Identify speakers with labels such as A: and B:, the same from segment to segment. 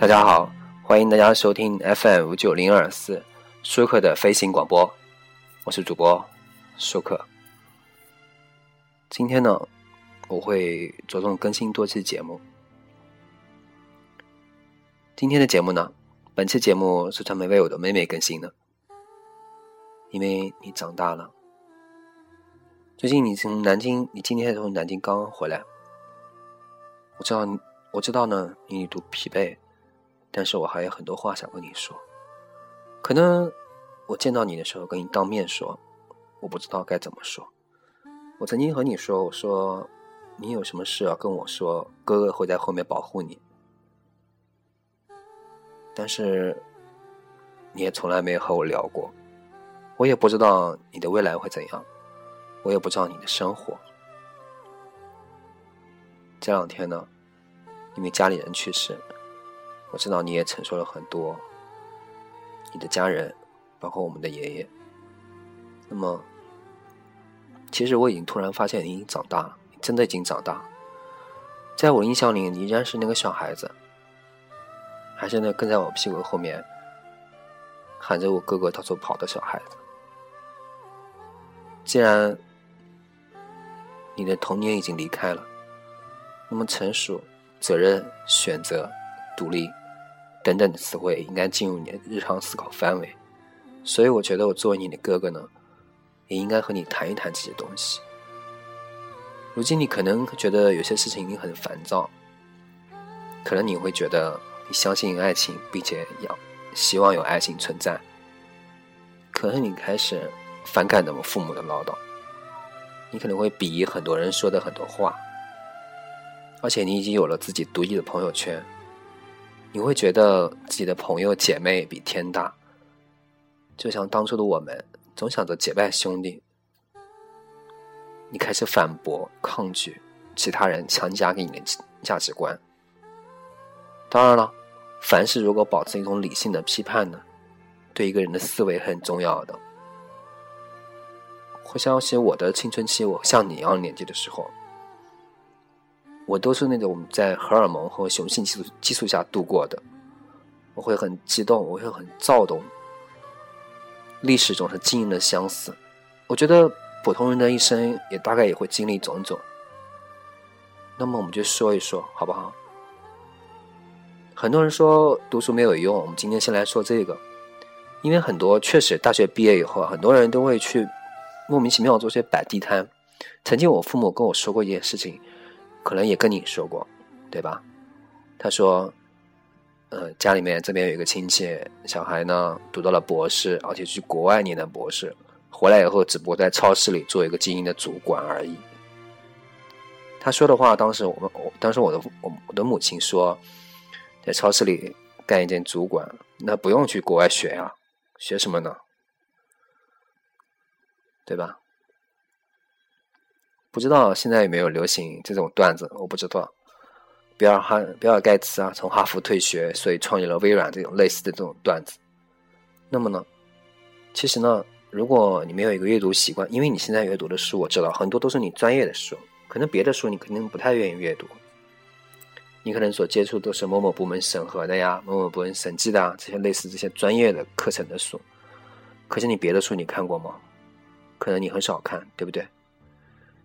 A: 大家好，欢迎大家收听 FM 五九零二四舒克的飞行广播，我是主播舒克。今天呢，我会着重更新多期节目。今天的节目呢，本期节目是专门为我的妹妹更新的，因为你长大了。最近你从南京，你今天从南京刚刚回来，我知道，我知道呢，你都疲惫。但是我还有很多话想跟你说，可能我见到你的时候跟你当面说，我不知道该怎么说。我曾经和你说，我说你有什么事要跟我说，哥哥会在后面保护你。但是你也从来没有和我聊过，我也不知道你的未来会怎样，我也不知道你的生活。这两天呢，因为家里人去世。我知道你也承受了很多，你的家人，包括我们的爷爷。那么，其实我已经突然发现你已经长大了，真的已经长大。在我印象里，你依然是那个小孩子，还是那跟在我屁股后面喊着我哥哥到处跑的小孩子。既然你的童年已经离开了，那么成熟、责任、选择、独立。等等的词汇应该进入你的日常思考范围，所以我觉得我作为你的哥哥呢，也应该和你谈一谈这些东西。如今你可能觉得有些事情你很烦躁，可能你会觉得你相信爱情，并且要希望有爱情存在，可能你开始反感我们父母的唠叨，你可能会鄙夷很多人说的很多话，而且你已经有了自己独立的朋友圈。你会觉得自己的朋友姐妹比天大，就像当初的我们，总想着结拜兄弟。你开始反驳、抗拒其他人强加给你的价值观。当然了，凡事如果保持一种理性的批判呢，对一个人的思维很重要的。回想起我的青春期，我像你一样年纪的时候。我都是那种在荷尔蒙和雄性激素激素下度过的，我会很激动，我会很躁动。历史总是惊人的相似，我觉得普通人的一生也大概也会经历种种。那么我们就说一说，好不好？很多人说读书没有用，我们今天先来说这个，因为很多确实大学毕业以后，很多人都会去莫名其妙做些摆地摊。曾经我父母跟我说过一件事情。可能也跟你说过，对吧？他说：“呃，家里面这边有一个亲戚，小孩呢读到了博士，而且去国外念的博士，回来以后只不过在超市里做一个经营的主管而已。”他说的话，当时我们，我当时我的我我的母亲说，在超市里干一件主管，那不用去国外学呀，学什么呢？对吧？不知道现在有没有流行这种段子？我不知道。比尔哈比尔盖茨啊，从哈佛退学，所以创立了微软这种类似的这种段子。那么呢，其实呢，如果你没有一个阅读习惯，因为你现在阅读的书，我知道很多都是你专业的书，可能别的书你肯定不太愿意阅读。你可能所接触都是某某部门审核的呀，某某部门审计的啊，这些类似这些专业的课程的书。可是你别的书你看过吗？可能你很少看，对不对？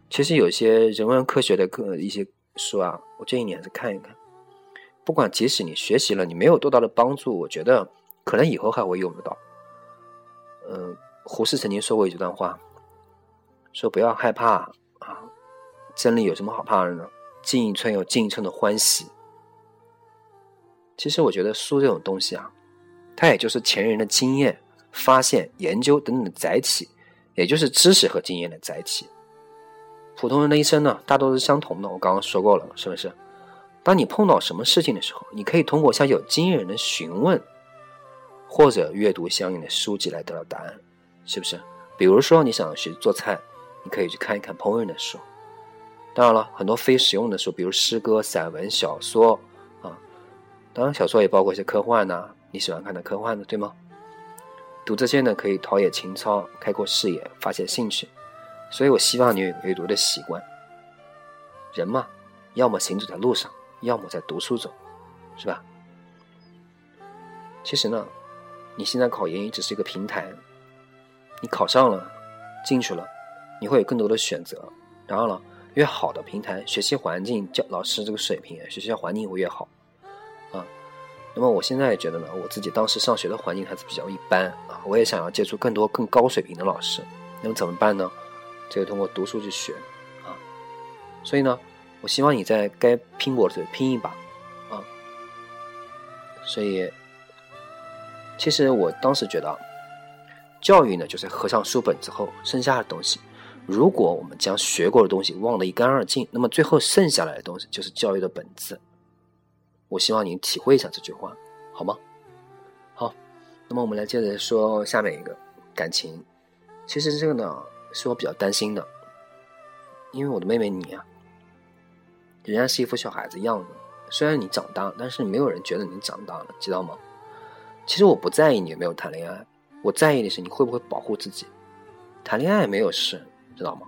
A: 其实有些人文科学的课一些书啊，我建议你还是看一看。不管即使你学习了，你没有多大的帮助，我觉得可能以后还会用得到。嗯，胡适曾经说过一段话，说不要害怕啊，真理有什么好怕的呢？进一寸有进一寸的欢喜。其实我觉得书这种东西啊，它也就是前人的经验、发现、研究等等的载体，也就是知识和经验的载体。普通人的一生呢，大多是相同的。我刚刚说过了，是不是？当你碰到什么事情的时候，你可以通过向有经验人的询问，或者阅读相应的书籍来得到答案，是不是？比如说你想学做菜，你可以去看一看烹饪的书。当然了，很多非实用的书，比如诗歌、散文、小说啊，当然小说也包括一些科幻呐，你喜欢看的科幻的，对吗？读这些呢，可以陶冶情操，开阔视野，发现兴趣。所以我希望你有阅读的习惯。人嘛，要么行走在路上，要么在读书中，是吧？其实呢，你现在考研也只是一个平台，你考上了，进去了，你会有更多的选择。然后呢，越好的平台，学习环境、教老师这个水平，学校环境会越好啊。那么我现在也觉得呢，我自己当时上学的环境还是比较一般啊，我也想要接触更多更高水平的老师。那么怎么办呢？就通过读书去学啊。所以呢，我希望你在该拼搏的时候拼一把啊。所以，其实我当时觉得，教育呢，就是合上书本之后剩下的东西。如果我们将学过的东西忘得一干二净，那么最后剩下来的东西就是教育的本质。我希望您体会一下这句话，好吗？好，那么我们来接着说下面一个感情。其实这个呢，是我比较担心的，因为我的妹妹你啊，仍然是一副小孩子样子。虽然你长大，但是没有人觉得你长大了，知道吗？其实我不在意你有没有谈恋爱，我在意的是你会不会保护自己。谈恋爱没有事，知道吗？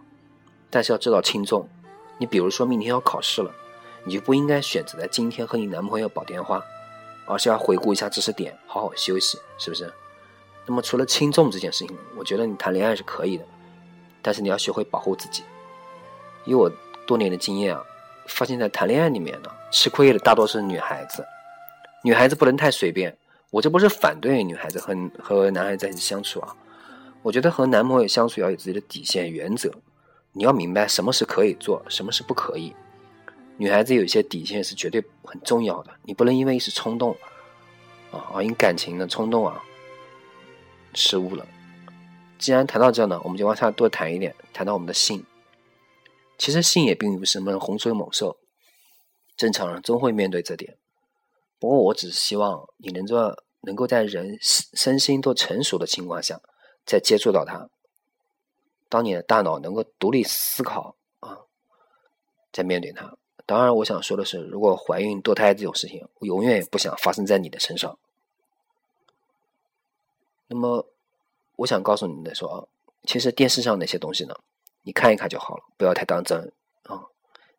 A: 但是要知道轻重。你比如说明天要考试了。你就不应该选择在今天和你男朋友煲电话，而是要回顾一下知识点，好好休息，是不是？那么除了轻重这件事情，我觉得你谈恋爱是可以的，但是你要学会保护自己。以我多年的经验啊，发现在谈恋爱里面呢，吃亏的大多是女孩子。女孩子不能太随便。我这不是反对女孩子和和男孩子在一起相处啊，我觉得和男朋友相处要有自己的底线原则，你要明白什么是可以做，什么是不可以。女孩子有一些底线是绝对很重要的，你不能因为一时冲动，啊，因感情的冲动啊，失误了。既然谈到这呢，我们就往下多谈一点，谈到我们的性。其实性也并不是什么洪水猛兽，正常人终会面对这点。不过我只是希望你能够能够在人身心都成熟的情况下，再接触到它。当你的大脑能够独立思考啊，再面对它。当然，我想说的是，如果怀孕堕胎这种事情，我永远也不想发生在你的身上。那么，我想告诉你的说，其实电视上那些东西呢，你看一看就好了，不要太当真啊。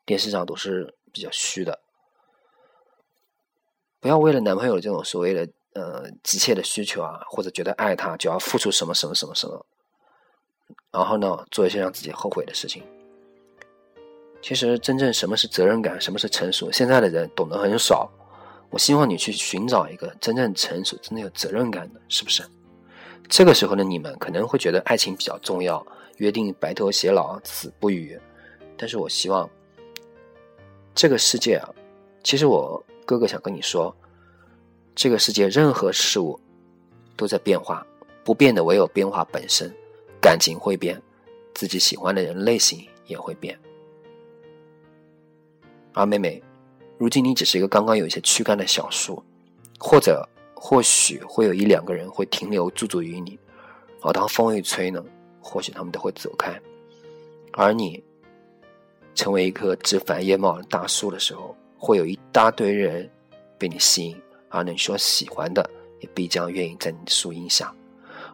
A: 电视上都是比较虚的，不要为了男朋友这种所谓的呃急切的需求啊，或者觉得爱他就要付出什么什么什么什么，然后呢，做一些让自己后悔的事情。其实，真正什么是责任感，什么是成熟，现在的人懂得很少。我希望你去寻找一个真正成熟、真的有责任感的，是不是？这个时候的你们可能会觉得爱情比较重要，约定白头偕老，死不渝。但是我希望，这个世界啊，其实我哥哥想跟你说，这个世界任何事物都在变化，不变的唯有变化本身。感情会变，自己喜欢的人类型也会变。而妹妹，如今你只是一个刚刚有一些躯干的小树，或者或许会有一两个人会停留驻足于你，而当风一吹呢，或许他们都会走开。而你成为一棵枝繁叶茂的大树的时候，会有一大堆人被你吸引，而你所喜欢的也必将愿意在你的树荫下。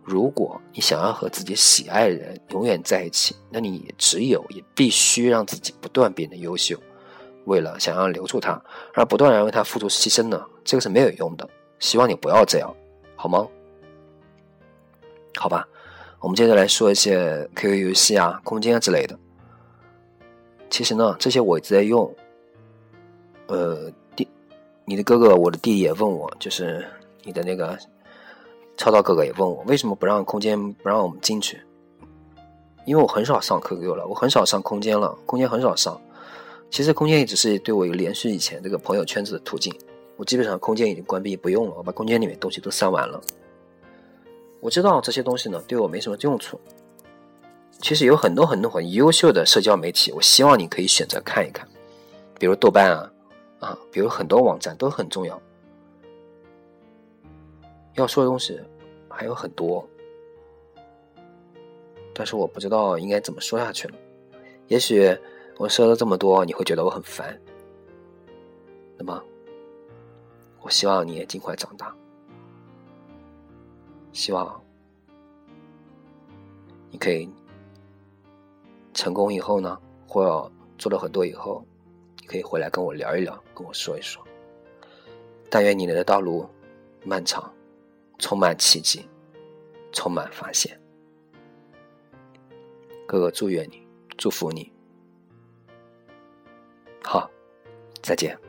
A: 如果你想要和自己喜爱的人永远在一起，那你也只有也必须让自己不断变得优秀。为了想要留住他，而不断的为他付出牺牲呢？这个是没有用的。希望你不要这样，好吗？好吧，我们接着来说一些 QQ 游戏啊、空间之类的。其实呢，这些我一直在用。呃，弟，你的哥哥，我的弟弟也问我，就是你的那个超超哥哥也问我，为什么不让空间不让我们进去？因为我很少上 QQ 了，我很少上空间了，空间很少上。其实空间也只是对我有连续以前这个朋友圈子的途径，我基本上空间已经关闭不用了，我把空间里面东西都删完了。我知道这些东西呢对我没什么用处。其实有很多很多很优秀的社交媒体，我希望你可以选择看一看，比如豆瓣啊，啊，比如很多网站都很重要。要说的东西还有很多，但是我不知道应该怎么说下去了，也许。我说了这么多，你会觉得我很烦。那么，我希望你也尽快长大。希望你可以成功以后呢，或做了很多以后，你可以回来跟我聊一聊，跟我说一说。但愿你的道路漫长，充满奇迹，充满发现。哥哥祝愿你，祝福你。好，再见。